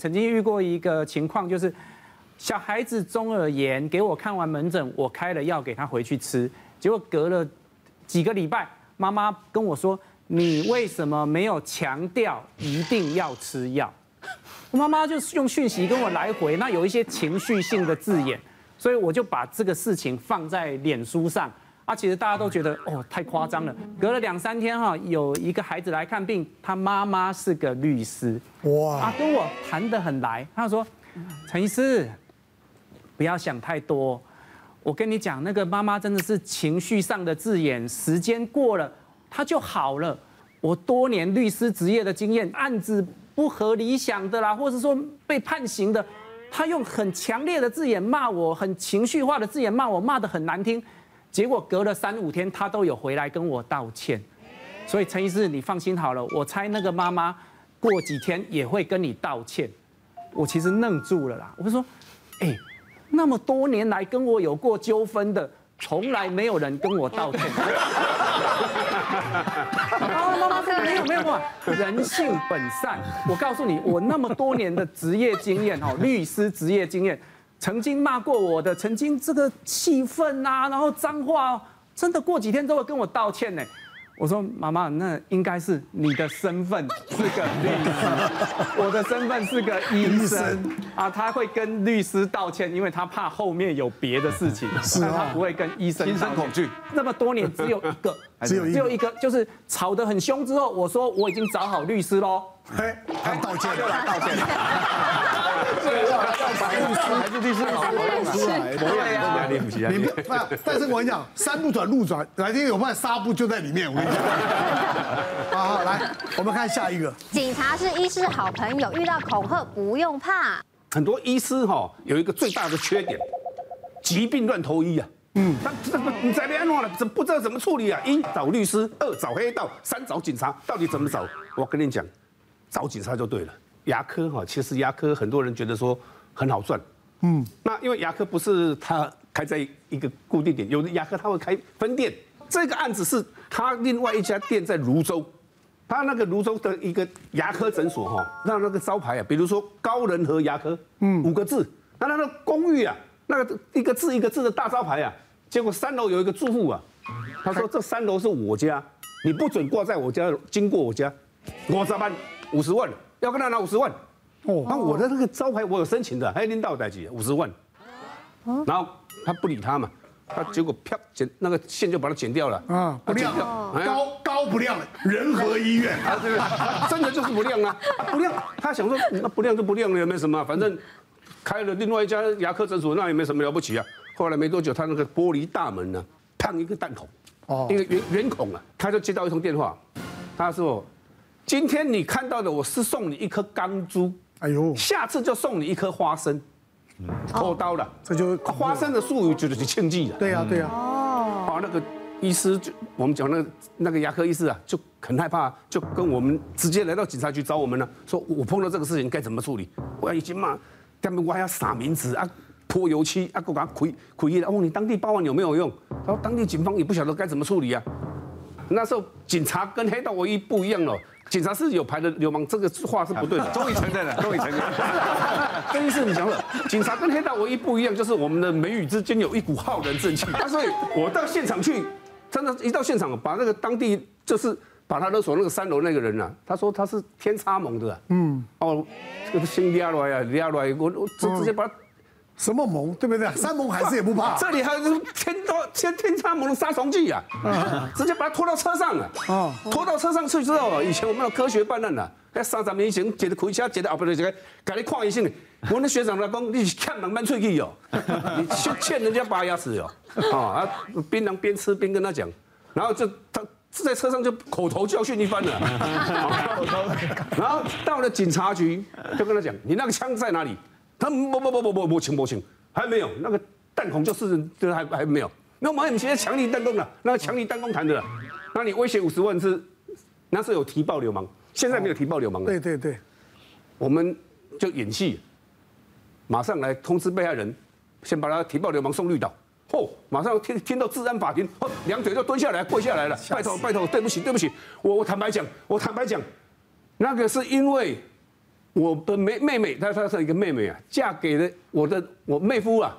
曾经遇过一个情况，就是小孩子中耳炎，给我看完门诊，我开了药给他回去吃，结果隔了几个礼拜，妈妈跟我说：“你为什么没有强调一定要吃药？”我妈妈就是用讯息跟我来回，那有一些情绪性的字眼，所以我就把这个事情放在脸书上。啊，其实大家都觉得哦，太夸张了。隔了两三天哈，有一个孩子来看病，他妈妈是个律师，哇，啊，跟我谈得很来。他说：“陈医师，不要想太多。我跟你讲，那个妈妈真的是情绪上的字眼，时间过了，他就好了。我多年律师职业的经验，案子不合理想的啦，或者说被判刑的，他用很强烈的字眼骂我，很情绪化的字眼骂我，骂得很难听。”结果隔了三五天，他都有回来跟我道歉，所以陈医师，你放心好了，我猜那个妈妈过几天也会跟你道歉。我其实愣住了啦，我说，哎，那么多年来跟我有过纠纷的，从来没有人跟我道歉。啊，妈妈，没有没有没有，人性本善。我告诉你，我那么多年的职业经验哦，律师职业经验。曾经骂过我的，曾经这个气愤啊，然后脏话，真的过几天都会跟我道歉呢。我说妈妈，那应该是你的身份是个律师，我的身份是个医生啊。他会跟律师道歉，因为他怕后面有别的事情，但他不会跟医生。心生恐惧。那么多年只有一个，只有只有一个，就是吵得很凶之后，我说我已经找好律师喽。嘿，他道歉又来道歉。还是律师好，律师对呀，你不，但是我跟你讲，山不转路转，哪天有办法纱布就在里面。我跟你讲，好好来，我们看下一个。警察是医师好朋友，遇到恐吓不用怕。很多医师哈有一个最大的缺点，疾病乱投医啊。嗯，他这个你在边乱了，怎不知道怎么处理啊？一找律师，二找黑道，三找警察，到底怎么找？我跟你讲，找警察就对了。牙科哈，其实牙科很多人觉得说。很好赚，嗯，那因为牙科不是他开在一个固定点，有的牙科他会开分店。这个案子是他另外一家店在泸州，他那个泸州的一个牙科诊所哈，那那个招牌啊，比如说高仁和牙科，嗯，五个字，那那个公寓啊，那个一个字一个字的大招牌啊，结果三楼有一个住户啊，他说这三楼是我家，你不准挂在我家，经过我家，我咋办五十万，要跟他拿五十万。哦，那我的那个招牌我有申请的，还有领导代级五十万，然后他不理他嘛，他结果啪剪那个线就把它剪掉了，啊，不亮，高高不亮，仁和医院。啊，对。不对？真的就是不亮啊，不亮，他想说那不亮就不亮了，也没什么，反正开了另外一家牙科诊所，那也没什么了不起啊。后来没多久，他那个玻璃大门呢，烫一个弹孔，哦，一个圆圆孔啊，他就接到一通电话，他说今天你看到的，我是送你一颗钢珠。哎呦，下次就送你一颗花生，偷刀了，这就花生的术语就是庆忌了。对呀，对呀。哦，好，那个医师就我们讲那个那个牙科医师啊，就很害怕，就跟我们直接来到警察局找我们了，说我碰到这个事情该怎么处理？我要已经骂，他们我还要撒名字啊，泼油漆啊，给我给他亏亏了。哦，你当地报案有没有用？他说当地警方也不晓得该怎么处理啊。那时候警察跟黑道唯一不一样了。警察是有牌的流氓，这个话是不对的。终于承认了，终于承认了。这意思你讲了，警察跟黑道唯一不一样，就是我们的眉宇之间有一股浩然正气。啊，所以我到现场去，真的，一到现场，把那个当地就是把他勒索那个三楼那个人啊，他说他是天差盟的。嗯。哦，这个心压来呀，压来，我我直直接把他。什么盟对不对？三盟还是也不怕。这里还有天多天天差盟的杀虫剂啊！直接把他拖到车上了。哦，拖到车上去之后，以前我们有科学办案的，在三十年以前，觉得开车觉得啊不对，这个给你看医生。我那学长来讲，你是欠人蛮出去哦，你欠欠人家拔牙齿哦。啊，槟榔边吃边跟他讲，然后就他在车上就口头教训一番了。然后到了警察局，就跟他讲，你那个枪在哪里？他不不不不不不清不清，还没有那个弹孔就是这还还没有，那我们现在强力弹弓了，那个强力弹弓弹的了，那你威胁五十万是，那是有提报流氓，现在没有提报流氓了。对对对，我们就演戏，马上来通知被害人，先把他提报流氓送绿岛，嚯，马上听听到治安法庭，嚯，两腿就蹲下来跪下来了，拜托拜托，对不起对不起，我我坦白讲，我坦白讲，那个是因为。我的妹妹妹，她她是一个妹妹啊，嫁给了我的我妹夫啊，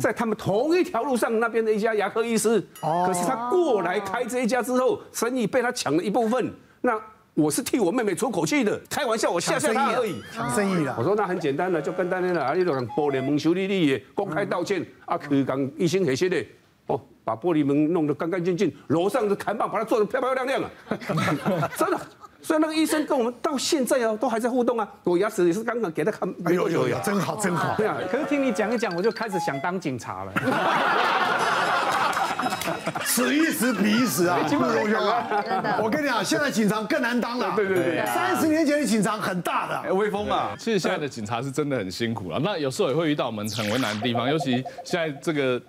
在他们同一条路上那边的一家牙科医师，可是他过来开这一家之后，生意被他抢了一部分，那。我是替我妹妹出口气的，开玩笑，我吓吓她而已。抢生意了。我说那很简单了，就跟单的了，啊，你就让玻璃门修理你也，公开道歉，啊，去讲医生那些的，哦，把玻璃门弄得干干净净，楼上的看板把它做得漂漂亮亮啊，真的。所以那个医生跟我们到现在哦，都还在互动啊。我牙齿也是刚刚给他看，哎呦呦呦，真好真好。对啊，可是听你讲一讲，我就开始想当警察了。此一时彼一时啊，不容易啊！我跟你讲，现在警察更难当了。对对对，三十年前的警察很大的威风啊。其实现在的警察是真的很辛苦了，那有时候也会遇到我们很为难的地方，尤其现在这个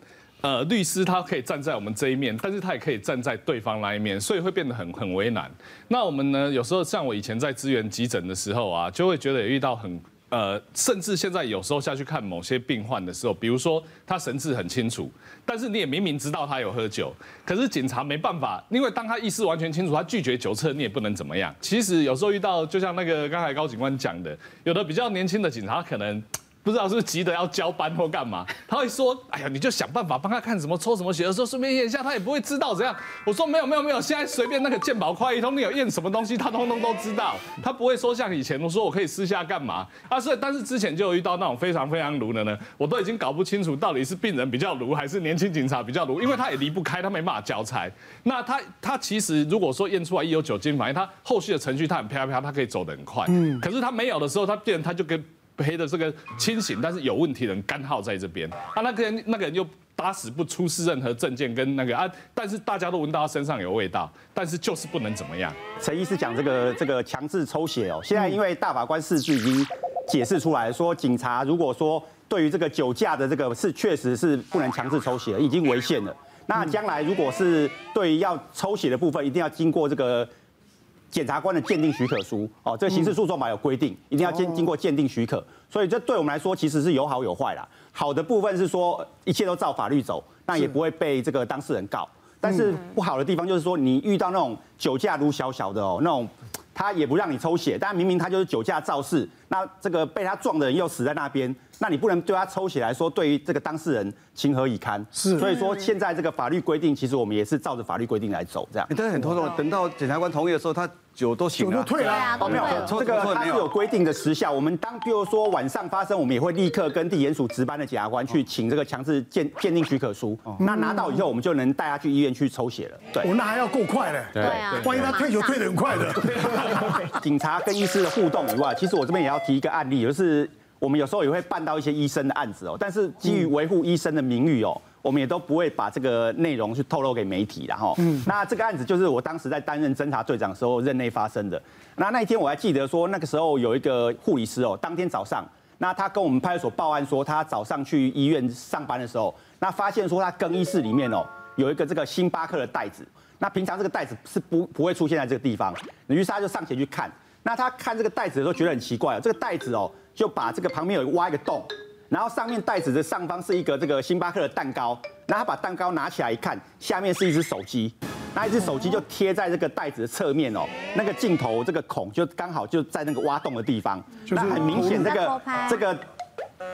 呃律师他可以站在我们这一面，但是他也可以站在对方那一面，所以会变得很很为难。那我们呢，有时候像我以前在支援急诊的时候啊，就会觉得遇到很。呃，甚至现在有时候下去看某些病患的时候，比如说他神志很清楚，但是你也明明知道他有喝酒，可是警察没办法，因为当他意识完全清楚，他拒绝酒测，你也不能怎么样。其实有时候遇到，就像那个刚才高警官讲的，有的比较年轻的警察可能。不知道是不是急得要交班或干嘛，他会说：“哎呀，你就想办法帮他看什么抽什么血，的时候顺便验一下，他也不会知道怎样。”我说：“没有没有没有，现在随便那个健保快一通，你有验什么东西，他通通都知道。他不会说像以前我说我可以私下干嘛啊。所以但是之前就有遇到那种非常非常卢的呢，我都已经搞不清楚到底是病人比较卢还是年轻警察比较卢，因为他也离不开，他没办法交差。那他他其实如果说验出来一有酒精反应，他后续的程序他很飘飘，他可以走得很快。嗯，可是他没有的时候，他病人他就跟。黑的这个清醒但是有问题的人干耗在这边啊，那个人那个人又打死不出示任何证件跟那个啊，但是大家都闻到他身上有味道，但是就是不能怎么样。陈医师讲这个这个强制抽血哦，现在因为大法官释字已经解释出来说，警察如果说对于这个酒驾的这个是确实是不能强制抽血，已经违宪了。那将来如果是对于要抽血的部分，一定要经过这个。检察官的鉴定许可书哦，这个刑事诉讼法有规定，一定要经经过鉴定许可，所以这对我们来说其实是有好有坏啦。好的部分是说一切都照法律走，那也不会被这个当事人告。但是不好的地方就是说，你遇到那种酒驾如小小的哦，那种他也不让你抽血，但明明他就是酒驾肇事，那这个被他撞的人又死在那边，那你不能对他抽血来说，对于这个当事人情何以堪？是，所以说现在这个法律规定，其实我们也是照着法律规定来走，这样。但是很头痛，等到检察官同意的时候，他。酒都醒了，酒都退了，哦，没有，这个他是有规定的时效。我们当比如说晚上发生，我们也会立刻跟地检署值班的检察官去请这个强制鉴鉴定许可书。那拿到以后，我们就能带他去医院去抽血了。对，那还要够快嘞。对啊，万一他退酒退得很快的。警察跟医师的互动以外，其实我这边也要提一个案例，就是我们有时候也会办到一些医生的案子哦，但是基于维护医生的名誉哦。我们也都不会把这个内容去透露给媒体，然后，嗯，那这个案子就是我当时在担任侦查队长的时候任内发生的。那那一天我还记得说，那个时候有一个护理师哦，当天早上，那他跟我们派出所报案说，他早上去医院上班的时候，那发现说他更衣室里面哦有一个这个星巴克的袋子，那平常这个袋子是不不会出现在这个地方，于是他就上前去看，那他看这个袋子的时候觉得很奇怪，这个袋子哦就把这个旁边有挖一个洞。然后上面袋子的上方是一个这个星巴克的蛋糕，然后他把蛋糕拿起来一看，下面是一只手机，那一只手机就贴在这个袋子的侧面哦，那个镜头这个孔就刚好就在那个挖洞的地方，那很明显这个这个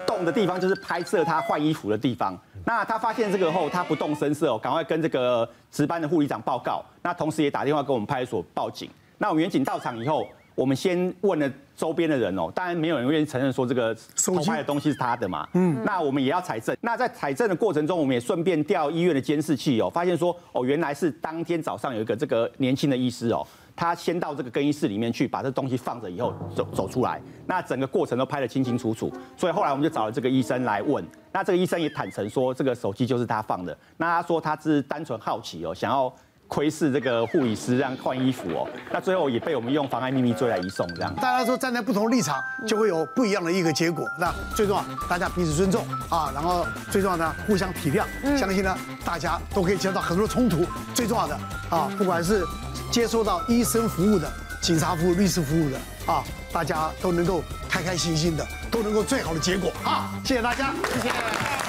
洞的地方就是拍摄他换衣服的地方。那他发现这个后，他不动声色哦，赶快跟这个值班的护理长报告，那同时也打电话跟我们派出所报警。那我们员警到场以后。我们先问了周边的人哦，当然没有人愿意承认说这个偷拍的东西是他的嘛。嗯，那我们也要采证。那在采证的过程中，我们也顺便调医院的监视器哦，发现说哦，原来是当天早上有一个这个年轻的医师哦，他先到这个更衣室里面去把这东西放着以后走走出来，那整个过程都拍得清清楚楚。所以后来我们就找了这个医生来问，那这个医生也坦诚说这个手机就是他放的。那他说他是单纯好奇哦，想要。窥视这个护理师这样换衣服哦，那最后也被我们用妨碍秘密罪来移送这样。大家说站在不同立场，就会有不一样的一个结果。那最重要，大家彼此尊重啊，然后最重要呢互相体谅，相信呢，大家都可以接受到很多冲突。最重要的啊，不管是接受到医生服务的、警察服务、律师服务的啊，大家都能够开开心心的，都能够最好的结果啊！谢谢大家，谢谢。